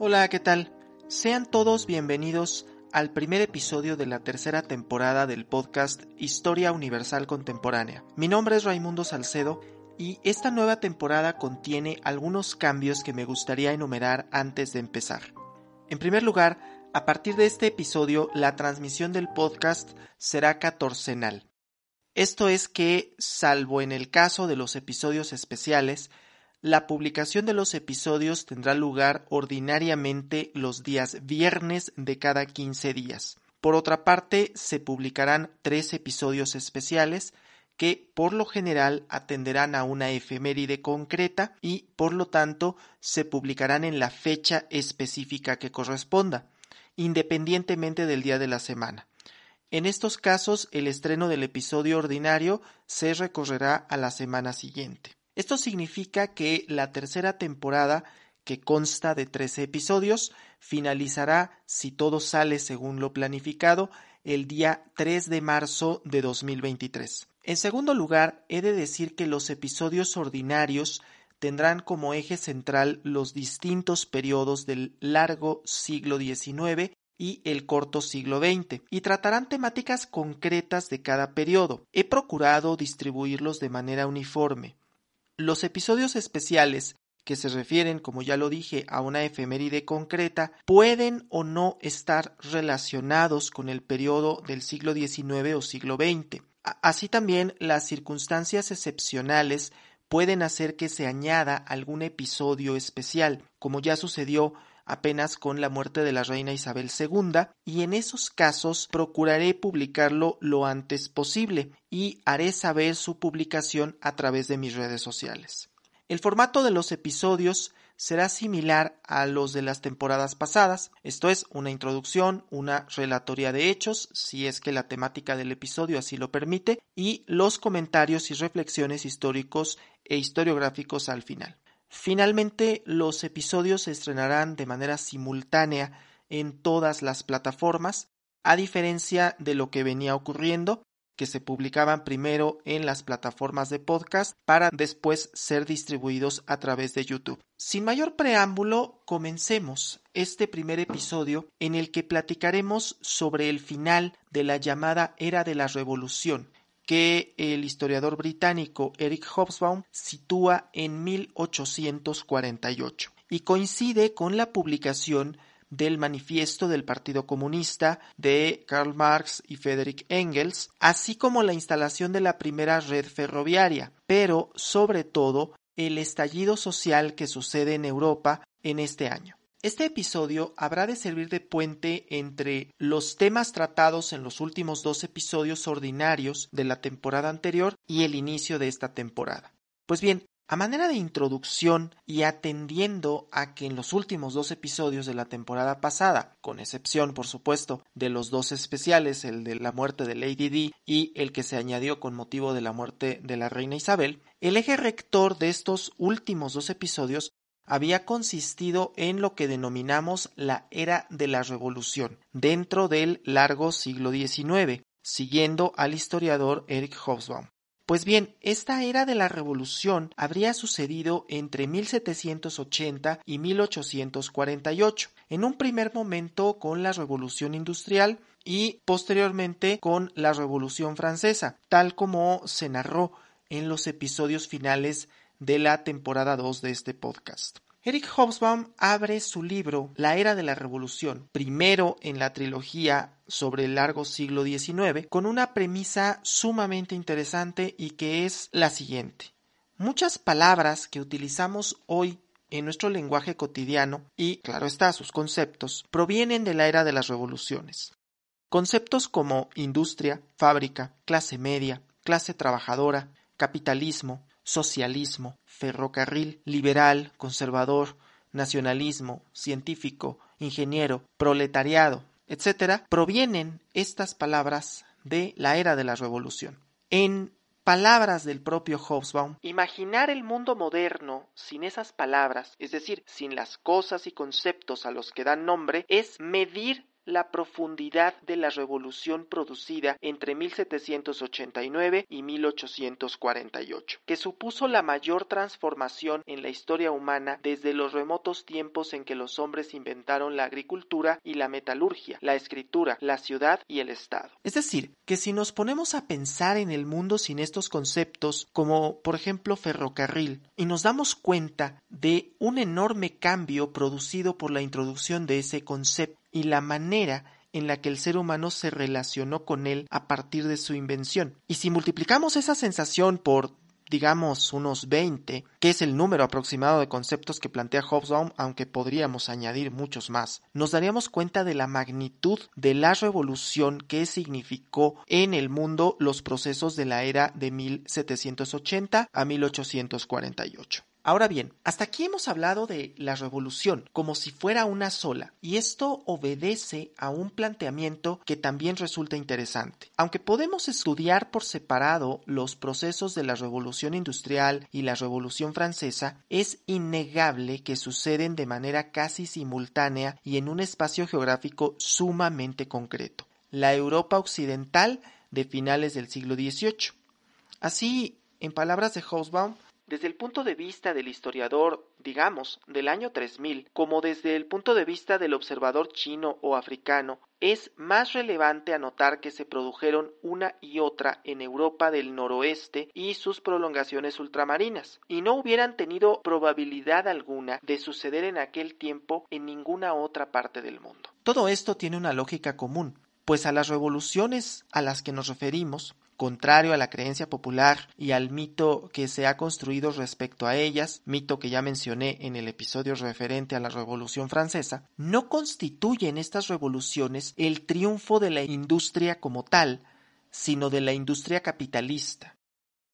Hola, ¿qué tal? Sean todos bienvenidos al primer episodio de la tercera temporada del podcast Historia Universal Contemporánea. Mi nombre es Raimundo Salcedo y esta nueva temporada contiene algunos cambios que me gustaría enumerar antes de empezar. En primer lugar, a partir de este episodio, la transmisión del podcast será catorcenal. Esto es que, salvo en el caso de los episodios especiales, la publicación de los episodios tendrá lugar ordinariamente los días viernes de cada 15 días. Por otra parte, se publicarán tres episodios especiales que por lo general atenderán a una efeméride concreta y por lo tanto se publicarán en la fecha específica que corresponda, independientemente del día de la semana. En estos casos, el estreno del episodio ordinario se recorrerá a la semana siguiente. Esto significa que la tercera temporada, que consta de 13 episodios, finalizará, si todo sale según lo planificado, el día 3 de marzo de 2023. En segundo lugar, he de decir que los episodios ordinarios tendrán como eje central los distintos periodos del largo siglo XIX y el corto siglo XX, y tratarán temáticas concretas de cada periodo. He procurado distribuirlos de manera uniforme. Los episodios especiales que se refieren, como ya lo dije, a una efeméride concreta, pueden o no estar relacionados con el periodo del siglo XIX o siglo XX. Así también las circunstancias excepcionales pueden hacer que se añada algún episodio especial, como ya sucedió apenas con la muerte de la reina Isabel II, y en esos casos procuraré publicarlo lo antes posible y haré saber su publicación a través de mis redes sociales. El formato de los episodios será similar a los de las temporadas pasadas, esto es una introducción, una relatoría de hechos, si es que la temática del episodio así lo permite, y los comentarios y reflexiones históricos e historiográficos al final. Finalmente, los episodios se estrenarán de manera simultánea en todas las plataformas, a diferencia de lo que venía ocurriendo, que se publicaban primero en las plataformas de podcast para después ser distribuidos a través de YouTube. Sin mayor preámbulo, comencemos este primer episodio en el que platicaremos sobre el final de la llamada Era de la Revolución, que el historiador británico Eric Hobsbawm sitúa en 1848 y coincide con la publicación del manifiesto del Partido Comunista de Karl Marx y Friedrich Engels, así como la instalación de la primera red ferroviaria, pero sobre todo el estallido social que sucede en Europa en este año. Este episodio habrá de servir de puente entre los temas tratados en los últimos dos episodios ordinarios de la temporada anterior y el inicio de esta temporada. Pues bien, a manera de introducción y atendiendo a que en los últimos dos episodios de la temporada pasada, con excepción por supuesto de los dos especiales, el de la muerte de Lady Di y el que se añadió con motivo de la muerte de la reina Isabel, el eje rector de estos últimos dos episodios había consistido en lo que denominamos la era de la revolución, dentro del largo siglo XIX, siguiendo al historiador Eric Hobsbawm. Pues bien, esta era de la revolución habría sucedido entre 1780 y 1848, en un primer momento con la revolución industrial y posteriormente con la revolución francesa, tal como se narró en los episodios finales de la temporada 2 de este podcast. Eric Hobsbawm abre su libro La Era de la Revolución, primero en la trilogía sobre el largo siglo XIX, con una premisa sumamente interesante y que es la siguiente. Muchas palabras que utilizamos hoy en nuestro lenguaje cotidiano y, claro está, sus conceptos, provienen de la era de las revoluciones. Conceptos como industria, fábrica, clase media, clase trabajadora, capitalismo, socialismo, ferrocarril, liberal, conservador, nacionalismo, científico, ingeniero, proletariado, etc., provienen estas palabras de la era de la revolución. En palabras del propio Hobsbawm, imaginar el mundo moderno sin esas palabras, es decir, sin las cosas y conceptos a los que dan nombre, es medir la profundidad de la revolución producida entre 1789 y 1848, que supuso la mayor transformación en la historia humana desde los remotos tiempos en que los hombres inventaron la agricultura y la metalurgia, la escritura, la ciudad y el Estado. Es decir, que si nos ponemos a pensar en el mundo sin estos conceptos, como por ejemplo ferrocarril, y nos damos cuenta de un enorme cambio producido por la introducción de ese concepto y la manera en la que el ser humano se relacionó con él a partir de su invención. Y si multiplicamos esa sensación por digamos unos 20, que es el número aproximado de conceptos que plantea Hobsbawm, aunque podríamos añadir muchos más, nos daríamos cuenta de la magnitud de la revolución que significó en el mundo los procesos de la era de 1780 a 1848. Ahora bien, hasta aquí hemos hablado de la revolución como si fuera una sola, y esto obedece a un planteamiento que también resulta interesante. Aunque podemos estudiar por separado los procesos de la revolución industrial y la revolución francesa, es innegable que suceden de manera casi simultánea y en un espacio geográfico sumamente concreto, la Europa occidental de finales del siglo XVIII. Así, en palabras de Hobsbawm, desde el punto de vista del historiador, digamos, del año 3000, como desde el punto de vista del observador chino o africano, es más relevante anotar que se produjeron una y otra en Europa del noroeste y sus prolongaciones ultramarinas, y no hubieran tenido probabilidad alguna de suceder en aquel tiempo en ninguna otra parte del mundo. Todo esto tiene una lógica común, pues a las revoluciones a las que nos referimos contrario a la creencia popular y al mito que se ha construido respecto a ellas, mito que ya mencioné en el episodio referente a la Revolución Francesa, no constituyen estas revoluciones el triunfo de la industria como tal, sino de la industria capitalista.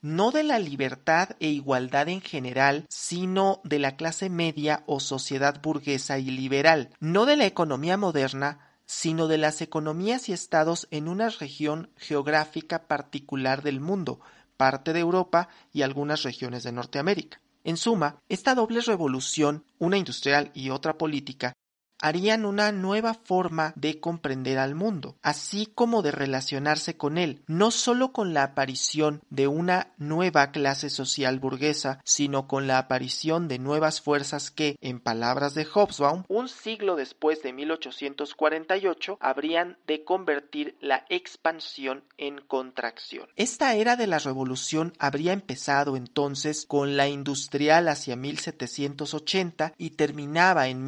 No de la libertad e igualdad en general, sino de la clase media o sociedad burguesa y liberal, no de la economía moderna, sino de las economías y estados en una región geográfica particular del mundo, parte de Europa y algunas regiones de Norteamérica. En suma, esta doble revolución, una industrial y otra política, harían una nueva forma de comprender al mundo, así como de relacionarse con él, no sólo con la aparición de una nueva clase social burguesa, sino con la aparición de nuevas fuerzas que, en palabras de Hobsbawm, un siglo después de 1848 habrían de convertir la expansión en contracción. Esta era de la revolución habría empezado entonces con la industrial hacia 1780 y terminaba en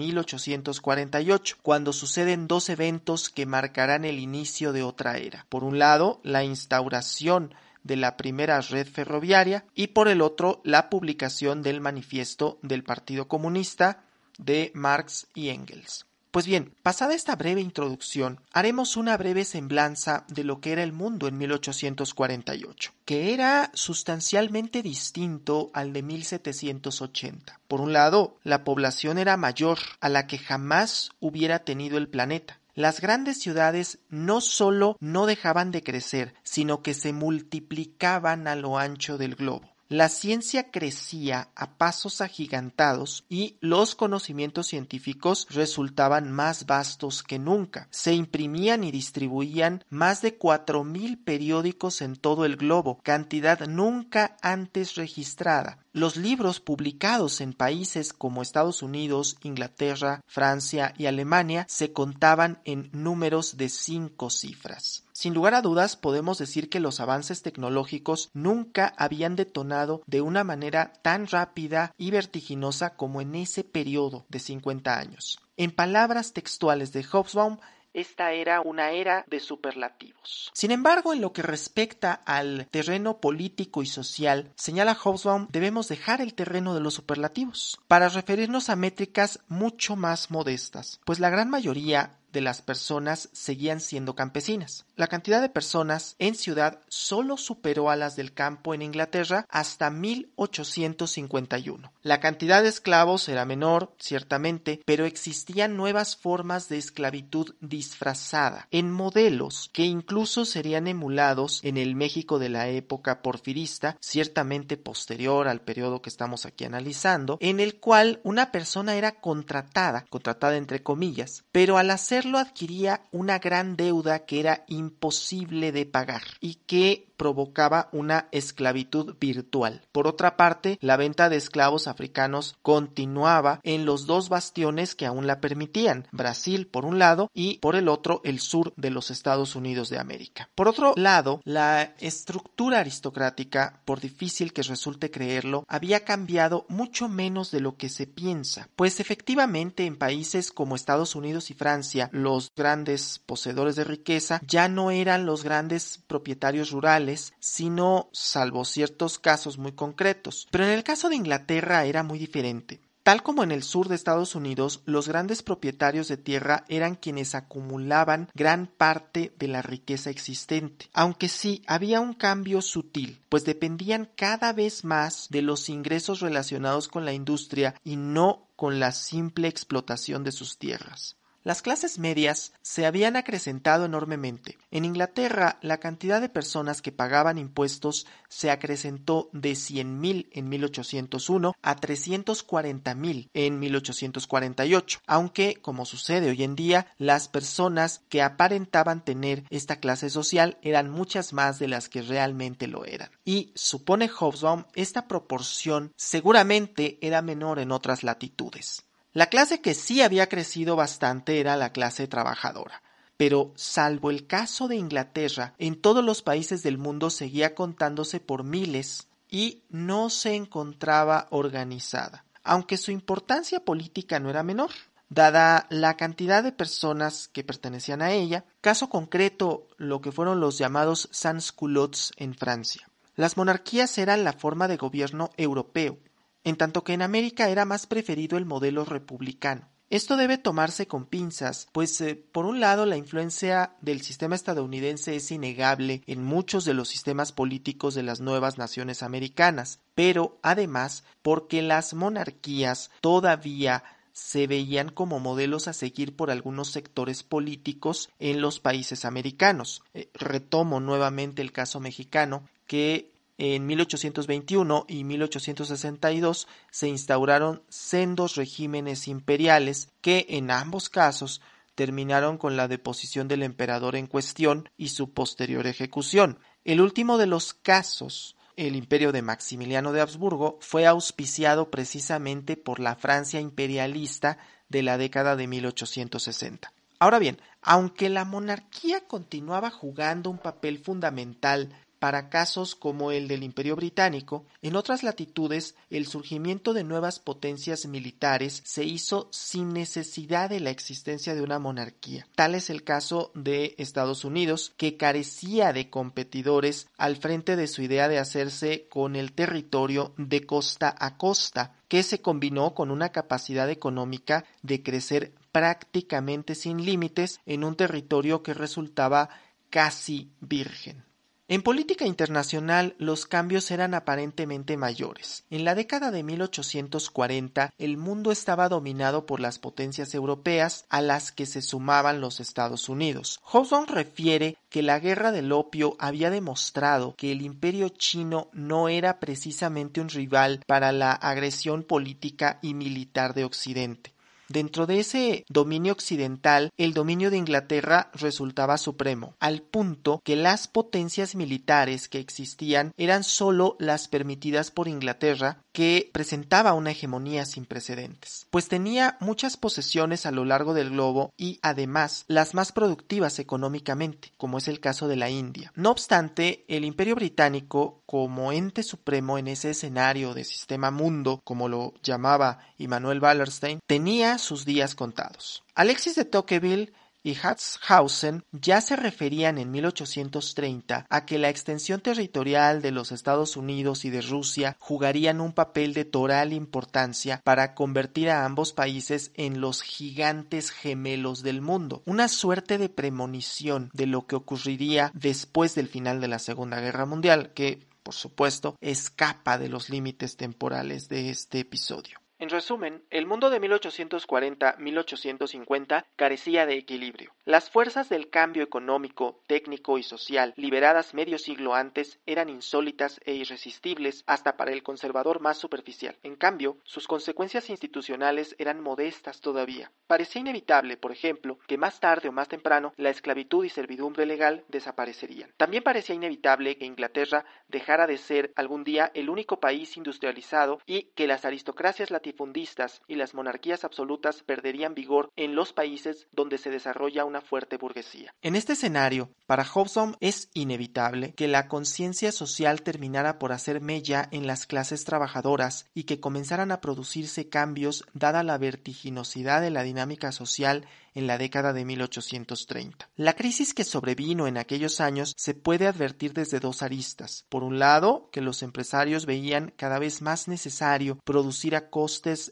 1840 cuando suceden dos eventos que marcarán el inicio de otra era. Por un lado, la instauración de la primera red ferroviaria y por el otro, la publicación del manifiesto del Partido Comunista de Marx y Engels. Pues bien, pasada esta breve introducción, haremos una breve semblanza de lo que era el mundo en 1848, que era sustancialmente distinto al de 1780. Por un lado, la población era mayor a la que jamás hubiera tenido el planeta. Las grandes ciudades no solo no dejaban de crecer, sino que se multiplicaban a lo ancho del globo. La ciencia crecía a pasos agigantados y los conocimientos científicos resultaban más vastos que nunca. Se imprimían y distribuían más de cuatro mil periódicos en todo el globo, cantidad nunca antes registrada. Los libros publicados en países como Estados Unidos, Inglaterra, Francia y Alemania se contaban en números de cinco cifras. Sin lugar a dudas, podemos decir que los avances tecnológicos nunca habían detonado de una manera tan rápida y vertiginosa como en ese periodo de 50 años. En palabras textuales de Hobsbawm, esta era una era de superlativos. Sin embargo, en lo que respecta al terreno político y social, señala Hobsbawm, debemos dejar el terreno de los superlativos para referirnos a métricas mucho más modestas, pues la gran mayoría de las personas seguían siendo campesinas. La cantidad de personas en ciudad solo superó a las del campo en Inglaterra hasta 1851. La cantidad de esclavos era menor, ciertamente, pero existían nuevas formas de esclavitud disfrazada, en modelos que incluso serían emulados en el México de la época porfirista, ciertamente posterior al periodo que estamos aquí analizando, en el cual una persona era contratada, contratada entre comillas, pero al hacer hacerlo adquiría una gran deuda que era imposible de pagar y que provocaba una esclavitud virtual. Por otra parte, la venta de esclavos africanos continuaba en los dos bastiones que aún la permitían, Brasil por un lado y por el otro el sur de los Estados Unidos de América. Por otro lado, la estructura aristocrática, por difícil que resulte creerlo, había cambiado mucho menos de lo que se piensa, pues efectivamente en países como Estados Unidos y Francia, los grandes poseedores de riqueza ya no eran los grandes propietarios rurales sino salvo ciertos casos muy concretos. Pero en el caso de Inglaterra era muy diferente. Tal como en el sur de Estados Unidos, los grandes propietarios de tierra eran quienes acumulaban gran parte de la riqueza existente, aunque sí había un cambio sutil, pues dependían cada vez más de los ingresos relacionados con la industria y no con la simple explotación de sus tierras. Las clases medias se habían acrecentado enormemente. En Inglaterra, la cantidad de personas que pagaban impuestos se acrecentó de 100.000 en 1801 a 340.000 en 1848, aunque, como sucede hoy en día, las personas que aparentaban tener esta clase social eran muchas más de las que realmente lo eran. Y, supone Hobsbawm, esta proporción seguramente era menor en otras latitudes. La clase que sí había crecido bastante era la clase trabajadora, pero salvo el caso de Inglaterra, en todos los países del mundo seguía contándose por miles y no se encontraba organizada, aunque su importancia política no era menor dada la cantidad de personas que pertenecían a ella, caso concreto lo que fueron los llamados sans-culottes en Francia. Las monarquías eran la forma de gobierno europeo, en tanto que en América era más preferido el modelo republicano. Esto debe tomarse con pinzas, pues eh, por un lado la influencia del sistema estadounidense es innegable en muchos de los sistemas políticos de las nuevas naciones americanas, pero además porque las monarquías todavía se veían como modelos a seguir por algunos sectores políticos en los países americanos. Eh, retomo nuevamente el caso mexicano, que en 1821 y 1862 se instauraron sendos regímenes imperiales que en ambos casos terminaron con la deposición del emperador en cuestión y su posterior ejecución. El último de los casos, el imperio de Maximiliano de Habsburgo, fue auspiciado precisamente por la Francia imperialista de la década de 1860. Ahora bien, aunque la monarquía continuaba jugando un papel fundamental para casos como el del Imperio Británico, en otras latitudes el surgimiento de nuevas potencias militares se hizo sin necesidad de la existencia de una monarquía. Tal es el caso de Estados Unidos, que carecía de competidores al frente de su idea de hacerse con el territorio de costa a costa, que se combinó con una capacidad económica de crecer prácticamente sin límites en un territorio que resultaba casi virgen. En política internacional los cambios eran aparentemente mayores. En la década de 1840 el mundo estaba dominado por las potencias europeas a las que se sumaban los Estados Unidos. Hobson refiere que la guerra del opio había demostrado que el imperio chino no era precisamente un rival para la agresión política y militar de Occidente. Dentro de ese dominio occidental, el dominio de Inglaterra resultaba supremo, al punto que las potencias militares que existían eran sólo las permitidas por Inglaterra, que presentaba una hegemonía sin precedentes, pues tenía muchas posesiones a lo largo del globo y además las más productivas económicamente, como es el caso de la India. No obstante, el Imperio británico, como ente supremo en ese escenario de sistema mundo, como lo llamaba Immanuel Wallerstein, tenía sus días contados. Alexis de Tocqueville y Hatzhausen ya se referían en 1830 a que la extensión territorial de los Estados Unidos y de Rusia jugarían un papel de toral importancia para convertir a ambos países en los gigantes gemelos del mundo, una suerte de premonición de lo que ocurriría después del final de la Segunda Guerra Mundial, que por supuesto, escapa de los límites temporales de este episodio. En resumen, el mundo de 1840-1850 carecía de equilibrio. Las fuerzas del cambio económico, técnico y social, liberadas medio siglo antes, eran insólitas e irresistibles hasta para el conservador más superficial. En cambio, sus consecuencias institucionales eran modestas todavía. Parecía inevitable, por ejemplo, que más tarde o más temprano la esclavitud y servidumbre legal desaparecerían. También parecía inevitable que Inglaterra dejara de ser algún día el único país industrializado y que las aristocracias latifundistas y las monarquías absolutas perderían vigor en los países donde se desarrolla una fuerte burguesía. En este escenario, para Hobson es inevitable que la conciencia social terminara por hacer mella en las clases trabajadoras y que comenzaran a producirse cambios dada la vertiginosidad de la dinámica social en la década de 1830. La crisis que sobrevino en aquellos años se puede advertir desde dos aristas. Por un lado, que los empresarios veían cada vez más necesario producir a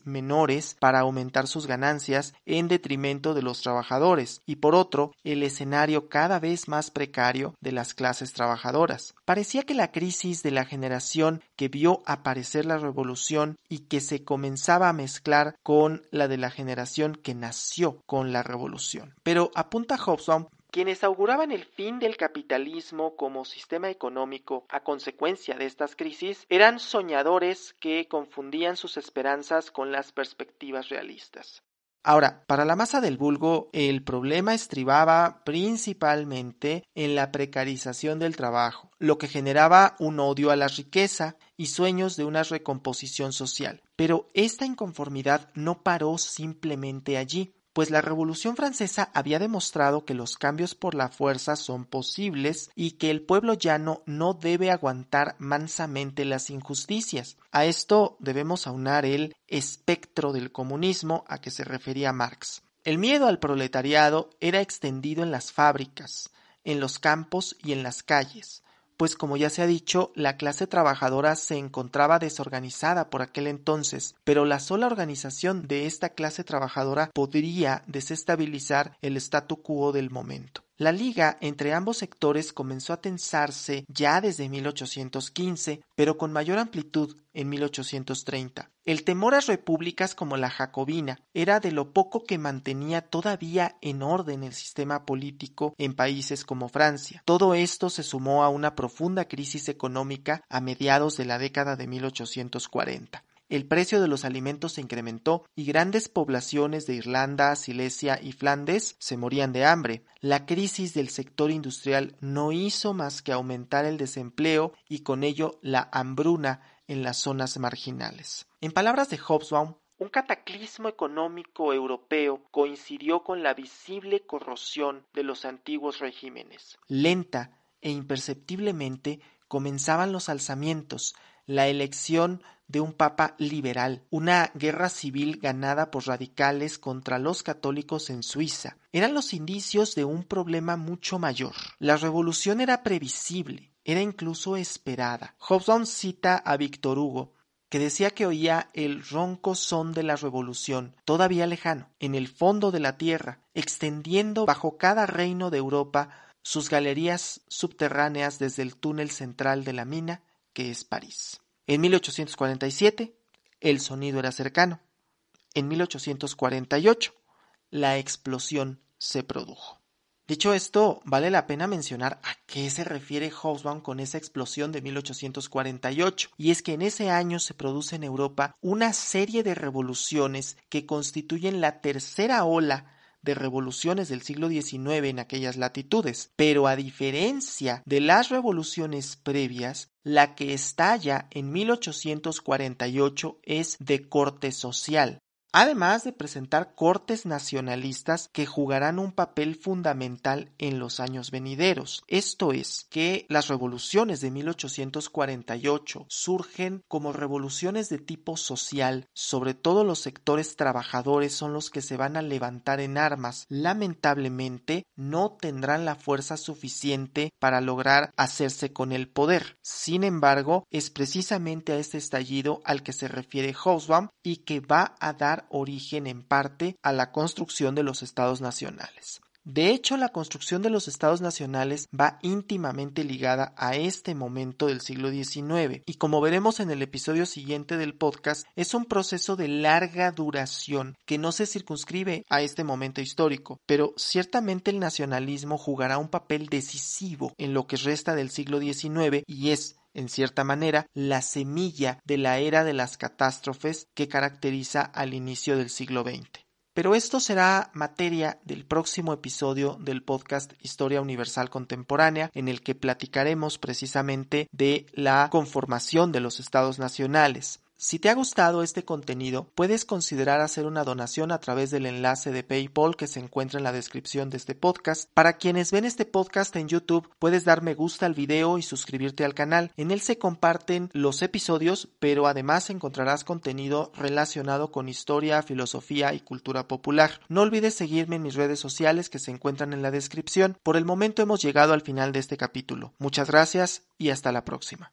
menores para aumentar sus ganancias en detrimento de los trabajadores, y por otro, el escenario cada vez más precario de las clases trabajadoras. Parecía que la crisis de la generación que vio aparecer la revolución y que se comenzaba a mezclar con la de la generación que nació con la revolución. Pero apunta Hobson quienes auguraban el fin del capitalismo como sistema económico a consecuencia de estas crisis eran soñadores que confundían sus esperanzas con las perspectivas realistas. Ahora, para la masa del vulgo, el problema estribaba principalmente en la precarización del trabajo, lo que generaba un odio a la riqueza y sueños de una recomposición social. Pero esta inconformidad no paró simplemente allí pues la Revolución Francesa había demostrado que los cambios por la fuerza son posibles y que el pueblo llano no debe aguantar mansamente las injusticias. A esto debemos aunar el espectro del comunismo a que se refería Marx. El miedo al proletariado era extendido en las fábricas, en los campos y en las calles pues como ya se ha dicho, la clase trabajadora se encontraba desorganizada por aquel entonces, pero la sola organización de esta clase trabajadora podría desestabilizar el statu quo del momento. La liga entre ambos sectores comenzó a tensarse ya desde 1815, pero con mayor amplitud en 1830. El temor a repúblicas como la jacobina era de lo poco que mantenía todavía en orden el sistema político en países como Francia. Todo esto se sumó a una profunda crisis económica a mediados de la década de 1840 el precio de los alimentos se incrementó y grandes poblaciones de Irlanda, Silesia y Flandes se morían de hambre. La crisis del sector industrial no hizo más que aumentar el desempleo y con ello la hambruna en las zonas marginales. En palabras de Hobsbawm, un cataclismo económico europeo coincidió con la visible corrosión de los antiguos regímenes. Lenta e imperceptiblemente comenzaban los alzamientos, la elección de un papa liberal, una guerra civil ganada por radicales contra los católicos en Suiza. Eran los indicios de un problema mucho mayor. La revolución era previsible, era incluso esperada. Hobson cita a Víctor Hugo, que decía que oía el ronco son de la revolución, todavía lejano, en el fondo de la tierra, extendiendo bajo cada reino de Europa sus galerías subterráneas desde el túnel central de la mina, que es París. En 1847 el sonido era cercano. En 1848 la explosión se produjo. Dicho esto, vale la pena mencionar a qué se refiere Hobsbawm con esa explosión de 1848, y es que en ese año se produce en Europa una serie de revoluciones que constituyen la tercera ola de revoluciones del siglo XIX en aquellas latitudes, pero a diferencia de las revoluciones previas, la que estalla en 1848 es de corte social, además de presentar cortes nacionalistas que jugarán un papel fundamental en los años venideros. Esto es, que las revoluciones de 1848 surgen como revoluciones de tipo social, sobre todo los sectores trabajadores son los que se van a levantar en armas. Lamentablemente, no tendrán la fuerza suficiente para lograr hacerse con el poder. Sin embargo, es precisamente a este estallido al que se refiere Hobsbawm y que va a origen en parte a la construcción de los estados nacionales. De hecho, la construcción de los estados nacionales va íntimamente ligada a este momento del siglo XIX y como veremos en el episodio siguiente del podcast, es un proceso de larga duración que no se circunscribe a este momento histórico, pero ciertamente el nacionalismo jugará un papel decisivo en lo que resta del siglo XIX y es en cierta manera, la semilla de la era de las catástrofes que caracteriza al inicio del siglo XX. Pero esto será materia del próximo episodio del podcast Historia Universal Contemporánea, en el que platicaremos precisamente de la conformación de los estados nacionales. Si te ha gustado este contenido, puedes considerar hacer una donación a través del enlace de PayPal que se encuentra en la descripción de este podcast. Para quienes ven este podcast en YouTube, puedes dar me gusta al video y suscribirte al canal. En él se comparten los episodios, pero además encontrarás contenido relacionado con historia, filosofía y cultura popular. No olvides seguirme en mis redes sociales que se encuentran en la descripción. Por el momento hemos llegado al final de este capítulo. Muchas gracias y hasta la próxima.